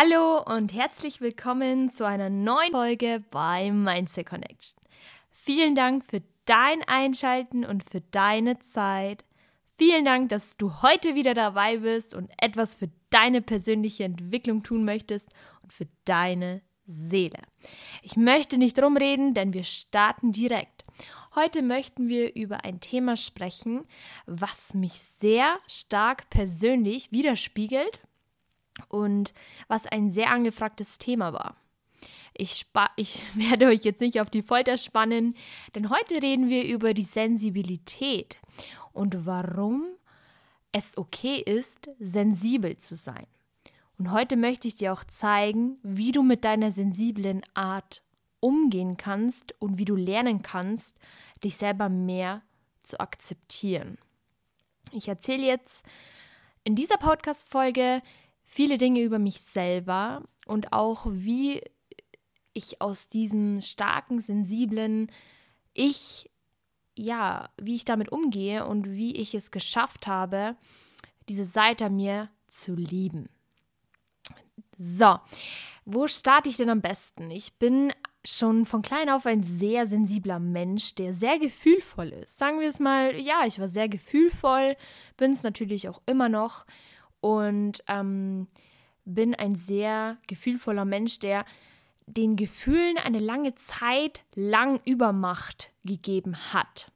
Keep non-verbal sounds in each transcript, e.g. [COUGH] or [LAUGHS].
Hallo und herzlich willkommen zu einer neuen Folge bei Mindset Connection. Vielen Dank für dein Einschalten und für deine Zeit. Vielen Dank, dass du heute wieder dabei bist und etwas für deine persönliche Entwicklung tun möchtest und für deine Seele. Ich möchte nicht rumreden, denn wir starten direkt. Heute möchten wir über ein Thema sprechen, was mich sehr stark persönlich widerspiegelt und was ein sehr angefragtes Thema war. Ich, ich, [LAUGHS] werde euch jetzt nicht auf die Folter spannen, denn heute reden wir über die Sensibilität und warum es okay ist, sensibel zu sein. Und heute möchte ich dir auch zeigen, wie du mit deiner sensiblen Art umgehen kannst und wie du lernen kannst, dich selber mehr zu akzeptieren. Ich erzähle jetzt in dieser Podcast-Folge viele Dinge über mich selber und auch wie ich aus diesem starken, sensiblen Ich, ja, wie ich damit umgehe und wie ich es geschafft habe, diese Seite mir zu lieben. So, wo starte ich denn am besten? Ich bin schon von klein auf ein sehr sensibler Mensch, der sehr gefühlvoll ist. Sagen wir es mal, ja, ich war sehr gefühlvoll, bin es natürlich auch immer noch und ähm, bin ein sehr gefühlvoller Mensch, der den Gefühlen eine lange Zeit lang Übermacht gegeben hat.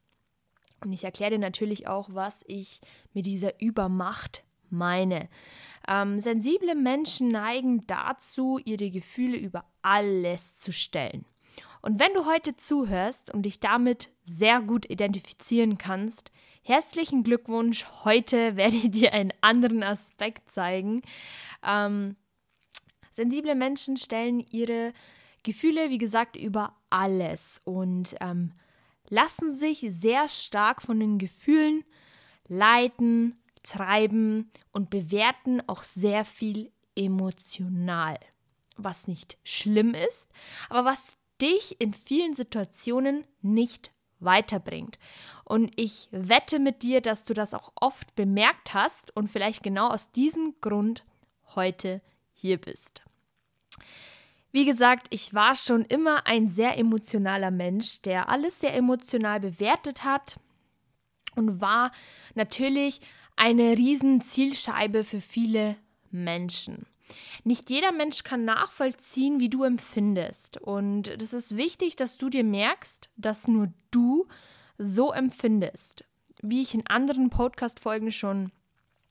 Und ich erkläre dir natürlich auch, was ich mit dieser Übermacht meine. Ähm, sensible Menschen neigen dazu, ihre Gefühle über alles zu stellen. Und wenn du heute zuhörst und dich damit sehr gut identifizieren kannst, herzlichen Glückwunsch. Heute [LAUGHS] werde ich dir einen anderen Aspekt zeigen. Ähm, sensible Menschen stellen ihre Gefühle, wie gesagt, über alles und ähm, lassen sich sehr stark von den Gefühlen leiten, treiben und bewerten auch sehr viel emotional. Was nicht schlimm ist, aber was dich in vielen Situationen nicht weiterbringt. Und ich wette mit dir, dass du das auch oft bemerkt hast und vielleicht genau aus diesem Grund heute hier bist. Wie gesagt, ich war schon immer ein sehr emotionaler Mensch, der alles sehr emotional bewertet hat und war natürlich eine riesen Zielscheibe für viele Menschen. Nicht jeder Mensch kann nachvollziehen, wie du empfindest. Und es ist wichtig, dass du dir merkst, dass nur du so empfindest. Wie ich in anderen Podcast-Folgen schon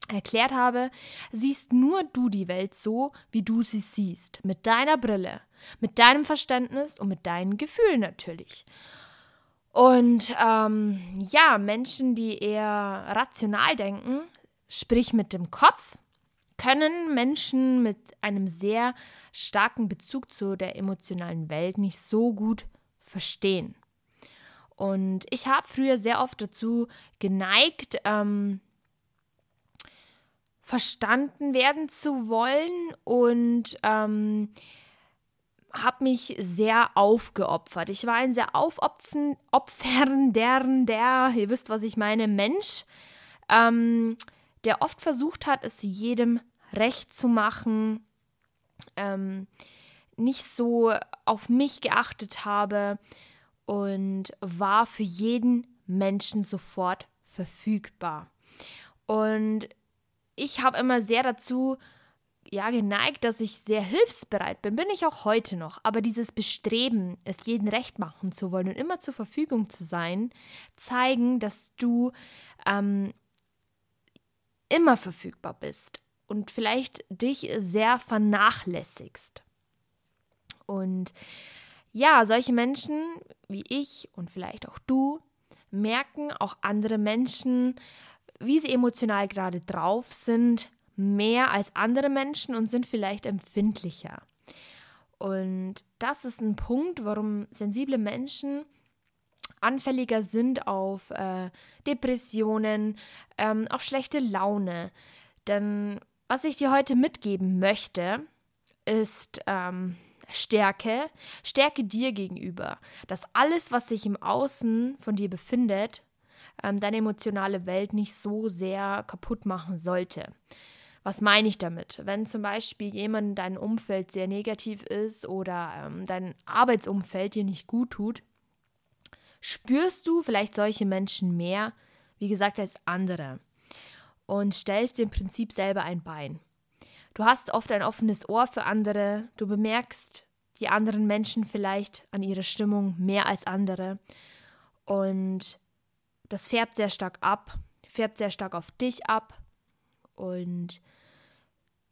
erklärt habe, siehst nur du die Welt so, wie du sie siehst. Mit deiner Brille, mit deinem Verständnis und mit deinen Gefühlen natürlich. Und ähm, ja, Menschen, die eher rational denken, sprich mit dem Kopf, können Menschen mit einem sehr starken Bezug zu der emotionalen Welt nicht so gut verstehen. Und ich habe früher sehr oft dazu geneigt, ähm, verstanden werden zu wollen und ähm, habe mich sehr aufgeopfert. Ich war ein sehr aufopfernder, der, ihr wisst, was ich meine, Mensch, ähm, der oft versucht hat, es jedem recht zu machen, ähm, nicht so auf mich geachtet habe und war für jeden Menschen sofort verfügbar. Und ich habe immer sehr dazu ja geneigt, dass ich sehr hilfsbereit bin, bin ich auch heute noch. Aber dieses Bestreben, es jeden recht machen zu wollen und immer zur Verfügung zu sein, zeigen, dass du ähm, immer verfügbar bist und vielleicht dich sehr vernachlässigst. Und ja, solche Menschen wie ich und vielleicht auch du merken auch andere Menschen, wie sie emotional gerade drauf sind, mehr als andere Menschen und sind vielleicht empfindlicher. Und das ist ein Punkt, warum sensible Menschen anfälliger sind auf äh, Depressionen, ähm, auf schlechte Laune. Denn was ich dir heute mitgeben möchte, ist ähm, Stärke, Stärke dir gegenüber. Dass alles, was sich im Außen von dir befindet, ähm, deine emotionale Welt nicht so sehr kaputt machen sollte. Was meine ich damit? Wenn zum Beispiel jemand dein Umfeld sehr negativ ist oder ähm, dein Arbeitsumfeld dir nicht gut tut, spürst du vielleicht solche Menschen mehr, wie gesagt, als andere und stellst im Prinzip selber ein Bein. Du hast oft ein offenes Ohr für andere, du bemerkst die anderen Menschen vielleicht an ihrer Stimmung mehr als andere und das färbt sehr stark ab, färbt sehr stark auf dich ab und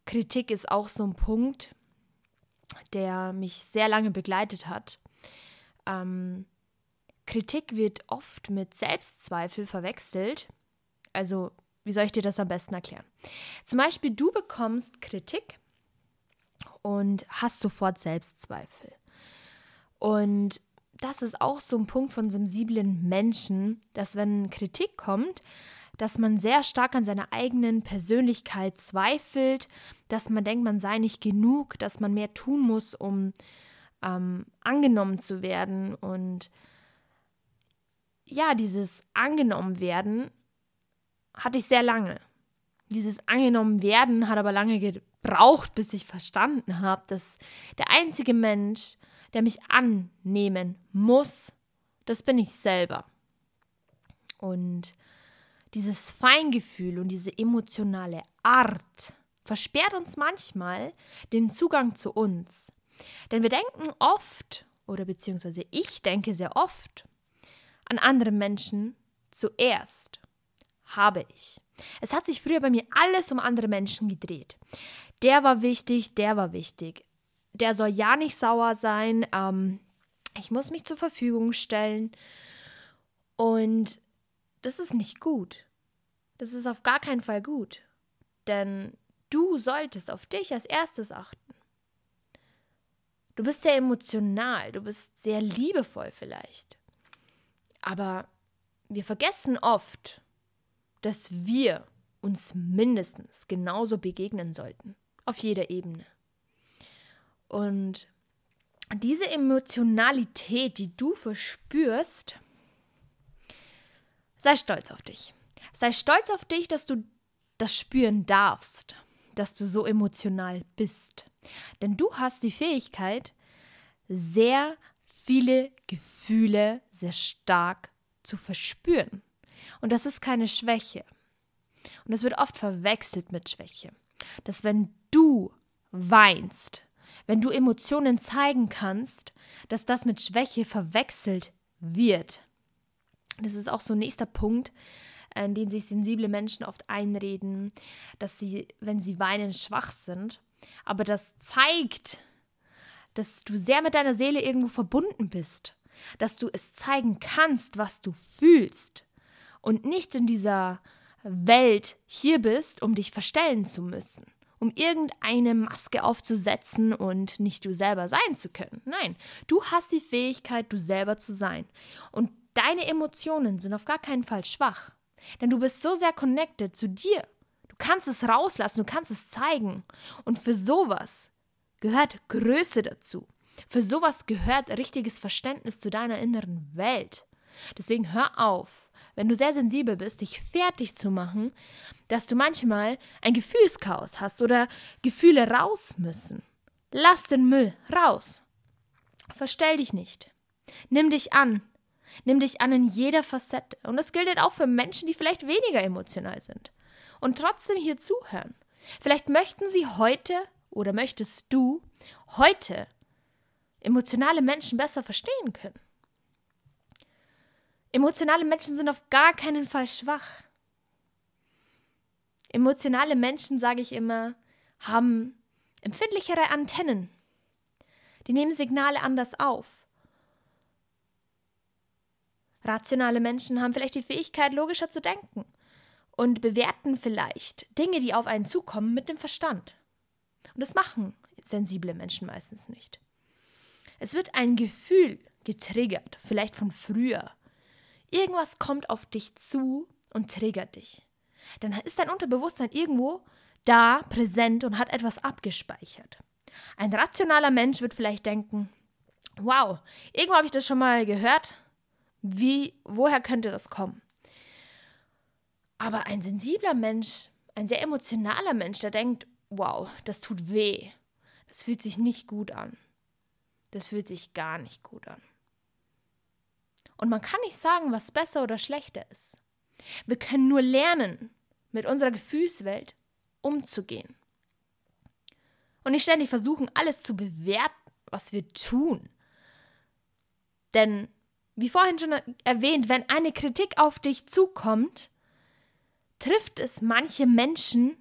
Kritik ist auch so ein Punkt, der mich sehr lange begleitet hat. Ähm, Kritik wird oft mit Selbstzweifel verwechselt. Also, wie soll ich dir das am besten erklären? Zum Beispiel, du bekommst Kritik und hast sofort Selbstzweifel. Und das ist auch so ein Punkt von sensiblen Menschen, dass wenn Kritik kommt, dass man sehr stark an seiner eigenen Persönlichkeit zweifelt, dass man denkt, man sei nicht genug, dass man mehr tun muss, um ähm, angenommen zu werden. Und ja, dieses angenommen werden hatte ich sehr lange. Dieses angenommen werden hat aber lange gebraucht, bis ich verstanden habe, dass der einzige Mensch, der mich annehmen muss, das bin ich selber. Und dieses Feingefühl und diese emotionale Art versperrt uns manchmal den Zugang zu uns. Denn wir denken oft, oder beziehungsweise ich denke sehr oft, an andere Menschen zuerst. Habe ich. Es hat sich früher bei mir alles um andere Menschen gedreht. Der war wichtig, der war wichtig. Der soll ja nicht sauer sein. Ähm, ich muss mich zur Verfügung stellen. Und das ist nicht gut. Das ist auf gar keinen Fall gut. Denn du solltest auf dich als erstes achten. Du bist sehr emotional, du bist sehr liebevoll vielleicht. Aber wir vergessen oft, dass wir uns mindestens genauso begegnen sollten. Auf jeder Ebene. Und diese Emotionalität, die du verspürst, Sei stolz auf dich. Sei stolz auf dich, dass du das spüren darfst, dass du so emotional bist. Denn du hast die Fähigkeit, sehr viele Gefühle sehr stark zu verspüren. Und das ist keine Schwäche. Und es wird oft verwechselt mit Schwäche. Dass wenn du weinst, wenn du Emotionen zeigen kannst, dass das mit Schwäche verwechselt wird. Das ist auch so ein nächster Punkt, in den sich sensible Menschen oft einreden, dass sie, wenn sie weinen, schwach sind. Aber das zeigt, dass du sehr mit deiner Seele irgendwo verbunden bist, dass du es zeigen kannst, was du fühlst und nicht in dieser Welt hier bist, um dich verstellen zu müssen, um irgendeine Maske aufzusetzen und nicht du selber sein zu können. Nein, du hast die Fähigkeit, du selber zu sein. Und Deine Emotionen sind auf gar keinen Fall schwach, denn du bist so sehr connected zu dir. Du kannst es rauslassen, du kannst es zeigen. Und für sowas gehört Größe dazu. Für sowas gehört richtiges Verständnis zu deiner inneren Welt. Deswegen hör auf, wenn du sehr sensibel bist, dich fertig zu machen, dass du manchmal ein Gefühlschaos hast oder Gefühle raus müssen. Lass den Müll raus. Verstell dich nicht. Nimm dich an. Nimm dich an in jeder Facette. Und das gilt halt auch für Menschen, die vielleicht weniger emotional sind. Und trotzdem hier zuhören. Vielleicht möchten sie heute oder möchtest du heute emotionale Menschen besser verstehen können. Emotionale Menschen sind auf gar keinen Fall schwach. Emotionale Menschen, sage ich immer, haben empfindlichere Antennen. Die nehmen Signale anders auf. Rationale Menschen haben vielleicht die Fähigkeit, logischer zu denken und bewerten vielleicht Dinge, die auf einen zukommen, mit dem Verstand. Und das machen sensible Menschen meistens nicht. Es wird ein Gefühl getriggert, vielleicht von früher. Irgendwas kommt auf dich zu und triggert dich. Dann ist dein Unterbewusstsein irgendwo da, präsent und hat etwas abgespeichert. Ein rationaler Mensch wird vielleicht denken, wow, irgendwo habe ich das schon mal gehört, wie, woher könnte das kommen? Aber ein sensibler Mensch ein sehr emotionaler Mensch, der denkt, wow, das tut weh. Das fühlt sich nicht gut an. Das fühlt sich gar nicht gut an. Und man kann nicht sagen, was besser oder schlechter ist. Wir können nur lernen, mit unserer Gefühlswelt umzugehen. Und nicht ständig versuchen, alles zu bewerten, was wir tun. Denn, wie vorhin schon erwähnt, wenn eine Kritik auf dich zukommt, trifft es manche Menschen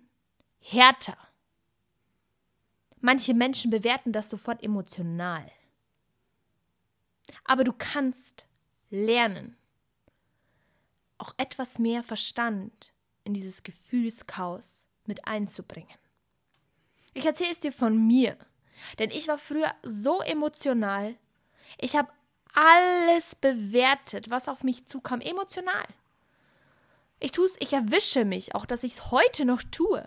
härter. Manche Menschen bewerten das sofort emotional. Aber du kannst lernen, auch etwas mehr Verstand in dieses Gefühlschaos mit einzubringen. Ich erzähle es dir von mir, denn ich war früher so emotional. Ich habe alles bewertet, was auf mich zukam, emotional. Ich tue es, ich erwische mich, auch dass ich es heute noch tue.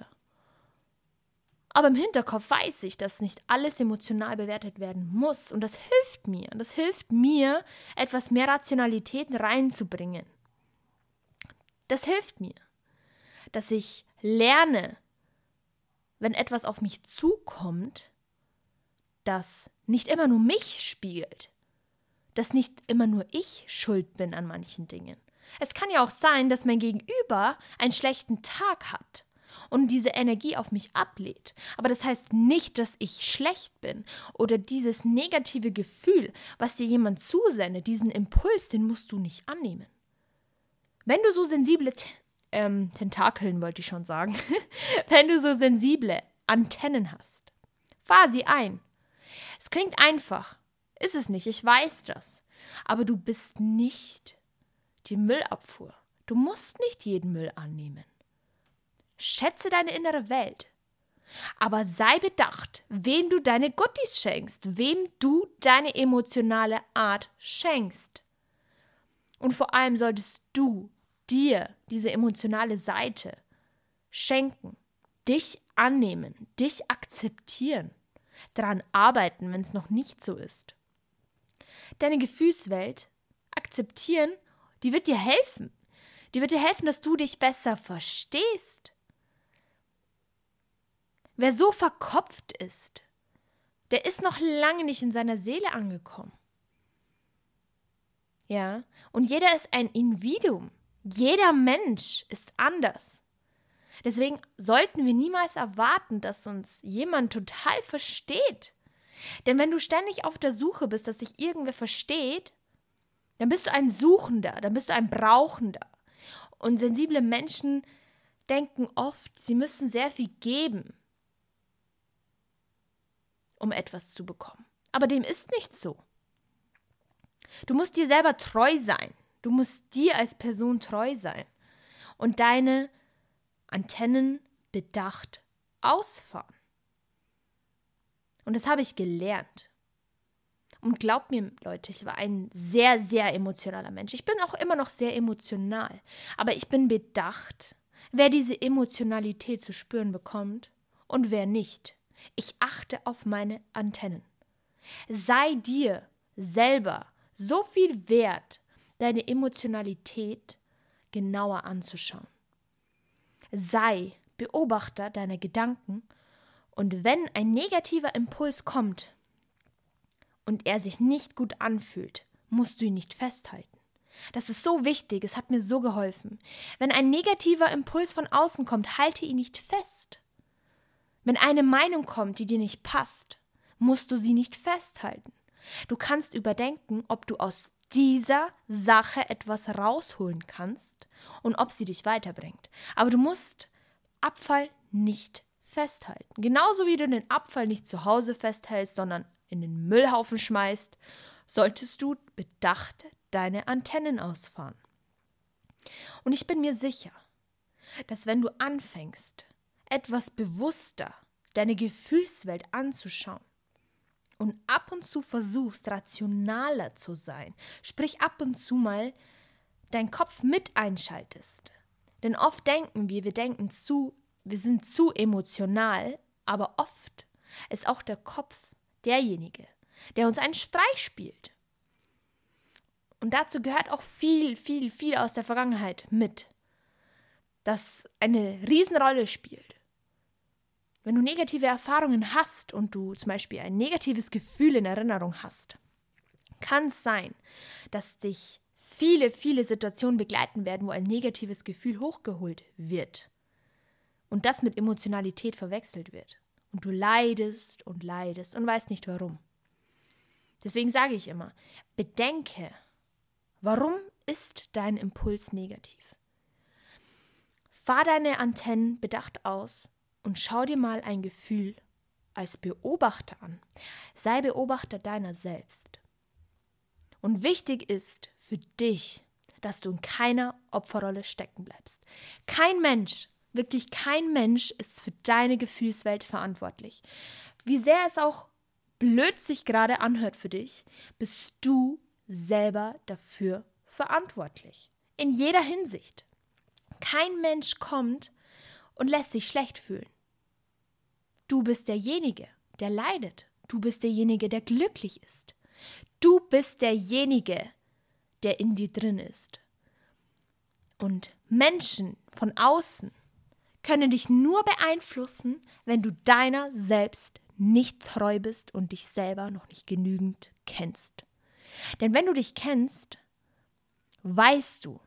Aber im Hinterkopf weiß ich, dass nicht alles emotional bewertet werden muss. Und das hilft mir. Und das hilft mir, etwas mehr Rationalität reinzubringen. Das hilft mir, dass ich lerne, wenn etwas auf mich zukommt, das nicht immer nur mich spiegelt, dass nicht immer nur ich schuld bin an manchen Dingen. Es kann ja auch sein, dass mein Gegenüber einen schlechten Tag hat und diese Energie auf mich ablehnt. Aber das heißt nicht, dass ich schlecht bin oder dieses negative Gefühl, was dir jemand zusendet, diesen Impuls, den musst du nicht annehmen. Wenn du so sensible ähm, Tentakeln, wollte ich schon sagen, [LAUGHS] wenn du so sensible Antennen hast, fahr sie ein. Es klingt einfach, ist es nicht, ich weiß das. Aber du bist nicht die Müllabfuhr. Du musst nicht jeden Müll annehmen. Schätze deine innere Welt. Aber sei bedacht, wem du deine Guttis schenkst, wem du deine emotionale Art schenkst. Und vor allem solltest du dir diese emotionale Seite schenken, dich annehmen, dich akzeptieren, daran arbeiten, wenn es noch nicht so ist. Deine Gefühlswelt akzeptieren die wird dir helfen. Die wird dir helfen, dass du dich besser verstehst. Wer so verkopft ist, der ist noch lange nicht in seiner Seele angekommen. Ja, und jeder ist ein Individuum. Jeder Mensch ist anders. Deswegen sollten wir niemals erwarten, dass uns jemand total versteht. Denn wenn du ständig auf der Suche bist, dass dich irgendwer versteht, dann bist du ein Suchender, dann bist du ein Brauchender. Und sensible Menschen denken oft, sie müssen sehr viel geben, um etwas zu bekommen. Aber dem ist nicht so. Du musst dir selber treu sein. Du musst dir als Person treu sein und deine Antennen bedacht ausfahren. Und das habe ich gelernt. Und glaubt mir, Leute, ich war ein sehr, sehr emotionaler Mensch. Ich bin auch immer noch sehr emotional. Aber ich bin bedacht, wer diese Emotionalität zu spüren bekommt und wer nicht. Ich achte auf meine Antennen. Sei dir selber so viel wert, deine Emotionalität genauer anzuschauen. Sei Beobachter deiner Gedanken und wenn ein negativer Impuls kommt, und er sich nicht gut anfühlt, musst du ihn nicht festhalten. Das ist so wichtig, es hat mir so geholfen. Wenn ein negativer Impuls von außen kommt, halte ihn nicht fest. Wenn eine Meinung kommt, die dir nicht passt, musst du sie nicht festhalten. Du kannst überdenken, ob du aus dieser Sache etwas rausholen kannst und ob sie dich weiterbringt. Aber du musst Abfall nicht festhalten. Genauso wie du den Abfall nicht zu Hause festhältst, sondern in den Müllhaufen schmeißt, solltest du bedacht deine Antennen ausfahren. Und ich bin mir sicher, dass wenn du anfängst, etwas bewusster deine Gefühlswelt anzuschauen und ab und zu versuchst, rationaler zu sein, sprich ab und zu mal deinen Kopf mit einschaltest. Denn oft denken wir, wir denken zu, wir sind zu emotional, aber oft ist auch der Kopf derjenige, der uns einen Streich spielt. Und dazu gehört auch viel, viel, viel aus der Vergangenheit mit. das eine Riesenrolle spielt. Wenn du negative Erfahrungen hast und du zum Beispiel ein negatives Gefühl in Erinnerung hast, kann es sein, dass dich viele, viele Situationen begleiten werden, wo ein negatives Gefühl hochgeholt wird und das mit Emotionalität verwechselt wird. Und du leidest und leidest und weißt nicht warum. Deswegen sage ich immer, bedenke, warum ist dein Impuls negativ? Fahr deine Antennen bedacht aus und schau dir mal ein Gefühl als Beobachter an. Sei Beobachter deiner selbst. Und wichtig ist für dich, dass du in keiner Opferrolle stecken bleibst. Kein Mensch, wirklich kein Mensch ist für deine Gefühlswelt verantwortlich. Wie sehr es auch blöd sich gerade anhört für dich, bist du selber dafür verantwortlich. In jeder Hinsicht. Kein Mensch kommt und lässt sich schlecht fühlen. Du bist derjenige, der leidet. Du bist derjenige, der glücklich ist. Du bist derjenige, der in dir drin ist. Und Menschen von außen können dich nur beeinflussen, wenn du deiner selbst nicht treu bist und dich selber noch nicht genügend kennst. Denn wenn du dich kennst, weißt du,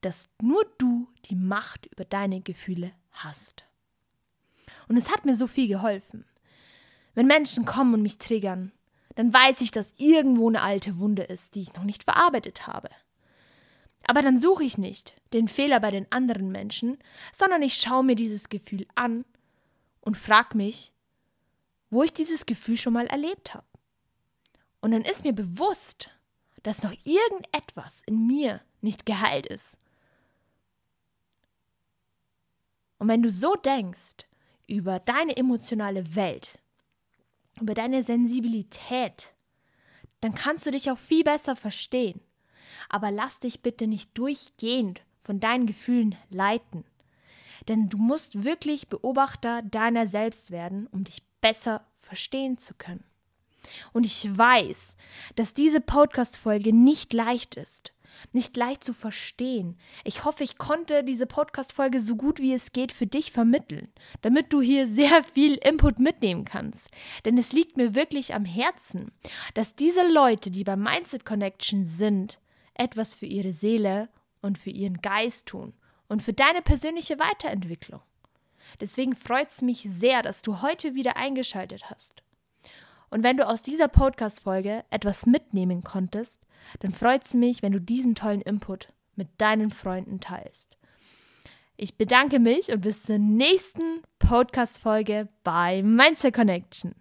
dass nur du die Macht über deine Gefühle hast. Und es hat mir so viel geholfen. Wenn Menschen kommen und mich triggern, dann weiß ich, dass irgendwo eine alte Wunde ist, die ich noch nicht verarbeitet habe. Aber dann suche ich nicht den Fehler bei den anderen Menschen, sondern ich schaue mir dieses Gefühl an und frage mich, wo ich dieses Gefühl schon mal erlebt habe. Und dann ist mir bewusst, dass noch irgendetwas in mir nicht geheilt ist. Und wenn du so denkst über deine emotionale Welt, über deine Sensibilität, dann kannst du dich auch viel besser verstehen. Aber lass dich bitte nicht durchgehend von deinen Gefühlen leiten. Denn du musst wirklich Beobachter deiner selbst werden, um dich besser verstehen zu können. Und ich weiß, dass diese Podcast-Folge nicht leicht ist nicht leicht zu verstehen. Ich hoffe, ich konnte diese Podcast-Folge so gut wie es geht für dich vermitteln, damit du hier sehr viel Input mitnehmen kannst. Denn es liegt mir wirklich am Herzen, dass diese Leute, die beim Mindset Connection sind, etwas für ihre Seele und für ihren Geist tun und für deine persönliche Weiterentwicklung. Deswegen freut es mich sehr, dass du heute wieder eingeschaltet hast. Und wenn du aus dieser Podcast-Folge etwas mitnehmen konntest, dann freut es mich, wenn du diesen tollen Input mit deinen Freunden teilst. Ich bedanke mich und bis zur nächsten Podcast-Folge bei Mindset Connection.